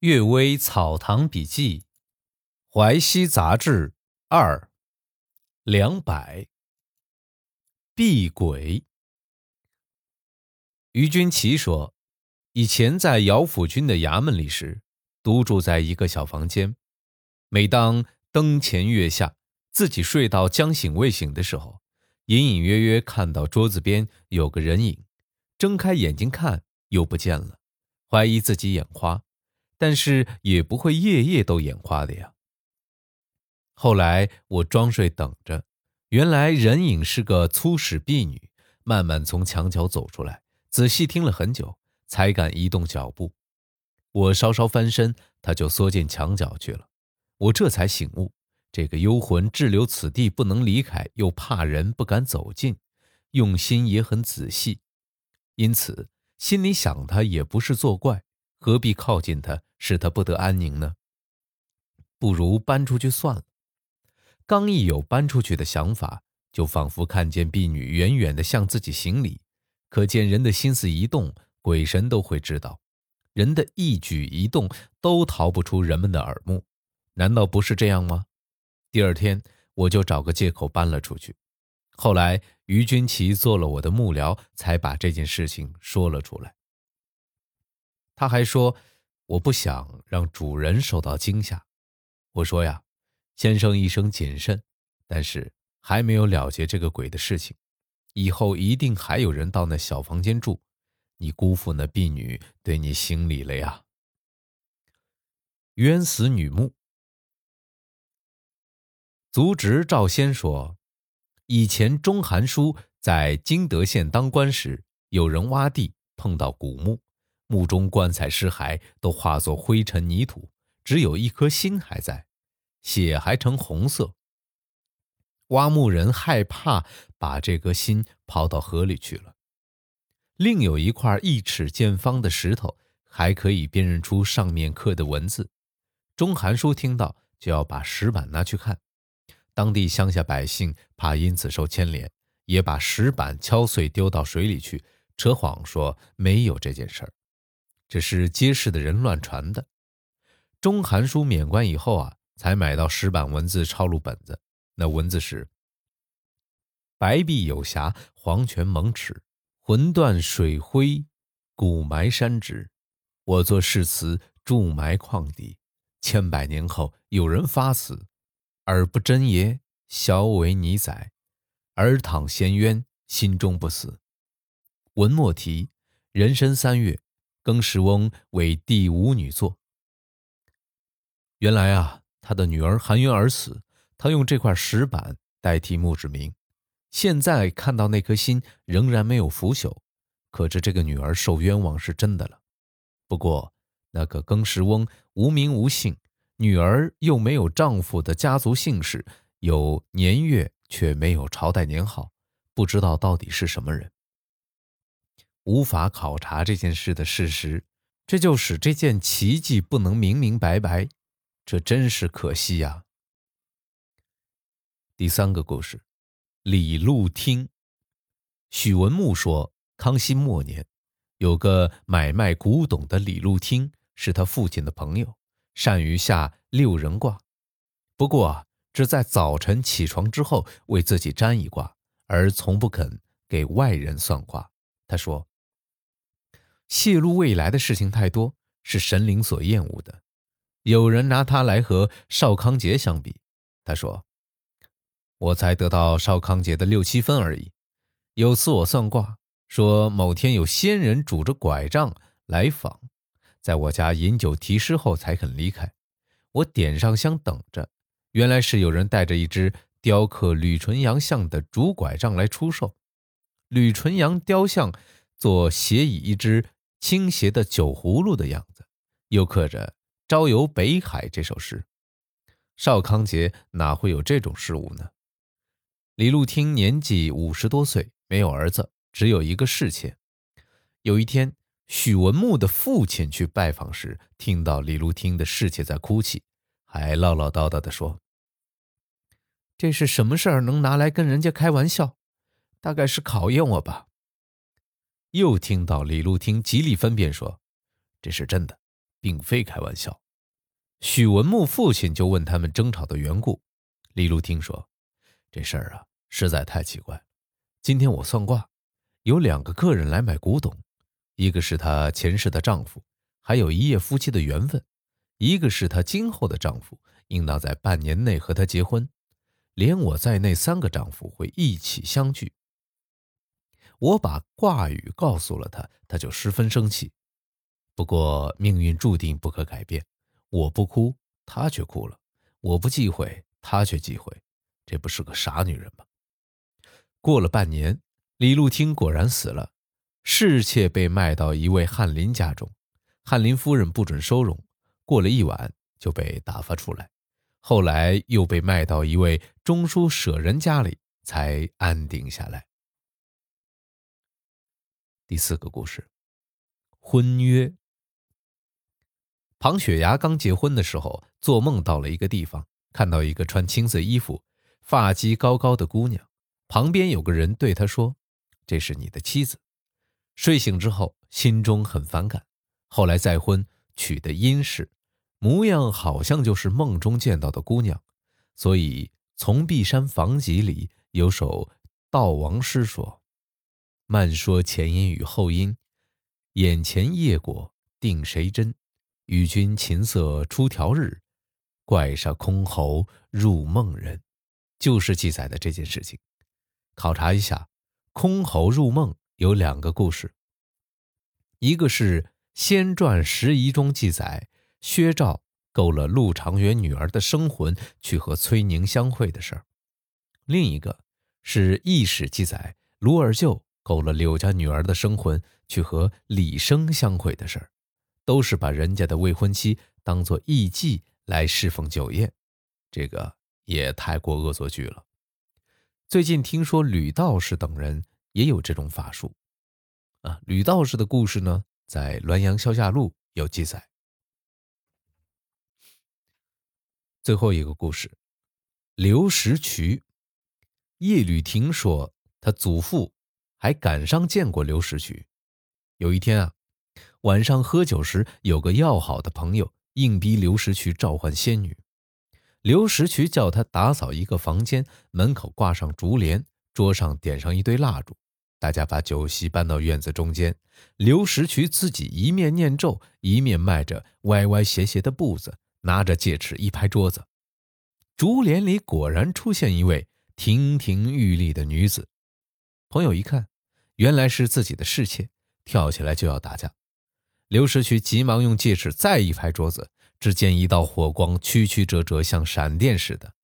阅微草堂笔记，淮西杂志二，两百。避鬼。于君奇说，以前在姚府君的衙门里时，独住在一个小房间。每当灯前月下，自己睡到将醒未醒的时候，隐隐约约看到桌子边有个人影，睁开眼睛看又不见了，怀疑自己眼花。但是也不会夜夜都眼花的呀。后来我装睡等着，原来人影是个粗使婢女，慢慢从墙角走出来，仔细听了很久，才敢移动脚步。我稍稍翻身，她就缩进墙角去了。我这才醒悟，这个幽魂滞留此地不能离开，又怕人不敢走近，用心也很仔细，因此心里想他也不是作怪。何必靠近他，使他不得安宁呢？不如搬出去算了。刚一有搬出去的想法，就仿佛看见婢女远远的向自己行礼。可见人的心思一动，鬼神都会知道；人的一举一动都逃不出人们的耳目。难道不是这样吗？第二天，我就找个借口搬了出去。后来，于君奇做了我的幕僚，才把这件事情说了出来。他还说：“我不想让主人受到惊吓。”我说：“呀，先生一生谨慎，但是还没有了结这个鬼的事情。以后一定还有人到那小房间住，你辜负那婢女对你行礼了呀。”冤死女墓。族侄赵先说：“以前钟寒书在金德县当官时，有人挖地碰到古墓。”墓中棺材尸骸都化作灰尘泥土，只有一颗心还在，血还呈红色。挖墓人害怕，把这颗心抛到河里去了。另有一块一尺见方的石头，还可以辨认出上面刻的文字。钟寒书听到，就要把石板拿去看。当地乡下百姓怕因此受牵连，也把石板敲碎丢到水里去，扯谎说没有这件事儿。这是街市的人乱传的。中韩书免官以后啊，才买到石板文字抄录本子。那文字是：白璧有瑕，黄泉蒙尺，魂断水灰，骨埋山直。我作誓词，筑埋矿底。千百年后有人发此，尔不真耶？小为泥载，尔躺闲冤，心中不死。文末题：壬申三月。更石翁为第五女作。原来啊，他的女儿含冤而死，他用这块石板代替墓志铭。现在看到那颗心仍然没有腐朽，可知这个女儿受冤枉是真的了。不过那个更石翁无名无姓，女儿又没有丈夫的家族姓氏，有年月却没有朝代年号，不知道到底是什么人。无法考察这件事的事实，这就使这件奇迹不能明明白白，这真是可惜呀。第三个故事，李路听。许文木说，康熙末年，有个买卖古董的李路听，是他父亲的朋友，善于下六人卦，不过只在早晨起床之后为自己占一卦，而从不肯给外人算卦。他说。泄露未来的事情太多，是神灵所厌恶的。有人拿他来和邵康节相比，他说：“我才得到邵康节的六七分而已。”有次我算卦，说某天有仙人拄着拐杖来访，在我家饮酒题诗后才肯离开。我点上香等着，原来是有人带着一只雕刻吕纯阳像的竹拐杖来出售。吕纯阳雕像做斜以一只。倾斜的酒葫芦的样子，又刻着“朝游北海”这首诗。邵康节哪会有这种事物呢？李路听年纪五十多岁，没有儿子，只有一个侍妾。有一天，许文木的父亲去拜访时，听到李路听的侍妾在哭泣，还唠唠叨叨地说：“这是什么事儿？能拿来跟人家开玩笑？大概是考验我吧。”又听到李路听极力分辨说：“这是真的，并非开玩笑。许文木父亲就问他们争吵的缘故。李路听说，这事儿啊实在太奇怪。今天我算卦，有两个客人来买古董，一个是她前世的丈夫，还有一夜夫妻的缘分；一个是她今后的丈夫，应当在半年内和她结婚。连我在内三个丈夫会一起相聚。我把卦语告诉了他，他就十分生气。不过命运注定不可改变，我不哭，他却哭了；我不忌讳，他却忌讳。这不是个傻女人吗？过了半年，李露汀果然死了，侍妾被卖到一位翰林家中，翰林夫人不准收容，过了一晚就被打发出来。后来又被卖到一位中书舍人家里，才安定下来。第四个故事，婚约。庞雪芽刚结婚的时候，做梦到了一个地方，看到一个穿青色衣服、发髻高高的姑娘，旁边有个人对她说：“这是你的妻子。”睡醒之后，心中很反感。后来再婚，娶的殷氏。模样好像就是梦中见到的姑娘，所以《从碧山房集》里有首悼亡诗说：“慢说前因与后因，眼前业果定谁真？与君琴瑟出调日，怪煞箜篌入梦人。”就是记载的这件事情。考察一下，箜篌入梦有两个故事，一个是《仙传拾遗》中记载。薛兆勾了陆长元女儿的生魂去和崔宁相会的事儿，另一个是异史记载卢尔舅勾了柳家女儿的生魂去和李生相会的事儿，都是把人家的未婚妻当做艺妓来侍奉酒宴，这个也太过恶作剧了。最近听说吕道士等人也有这种法术，啊，吕道士的故事呢，在《滦阳消夏录》有记载。最后一个故事，刘石渠。叶吕亭说，他祖父还赶上见过刘石渠。有一天啊，晚上喝酒时，有个要好的朋友硬逼刘石渠召唤仙女。刘石渠叫他打扫一个房间，门口挂上竹帘，桌上点上一堆蜡烛，大家把酒席搬到院子中间。刘石渠自己一面念咒，一面迈着歪歪斜斜的步子。拿着戒尺一拍桌子，竹帘里果然出现一位亭亭玉立的女子。朋友一看，原来是自己的侍妾，跳起来就要打架。刘石渠急忙用戒尺再一拍桌子，只见一道火光曲曲折折，像闪电似的，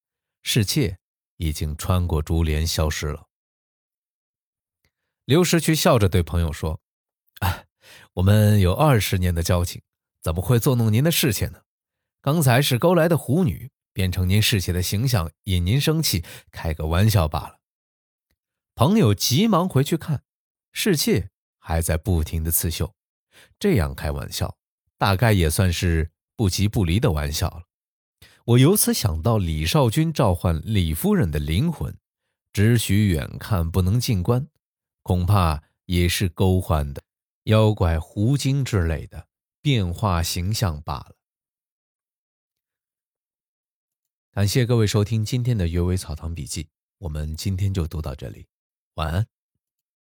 侍妾已经穿过竹帘消失了。刘石渠笑着对朋友说：“啊，我们有二十年的交情，怎么会作弄您的侍妾呢？”刚才是勾来的狐女，变成您侍妾的形象，引您生气，开个玩笑罢了。朋友急忙回去看，侍妾还在不停的刺绣，这样开玩笑，大概也算是不急不离的玩笑了。我由此想到李少君召唤李夫人的灵魂，只许远看，不能近观，恐怕也是勾换的妖怪狐精之类的变化形象罢了。感谢各位收听今天的《阅微草堂笔记》，我们今天就读到这里，晚安。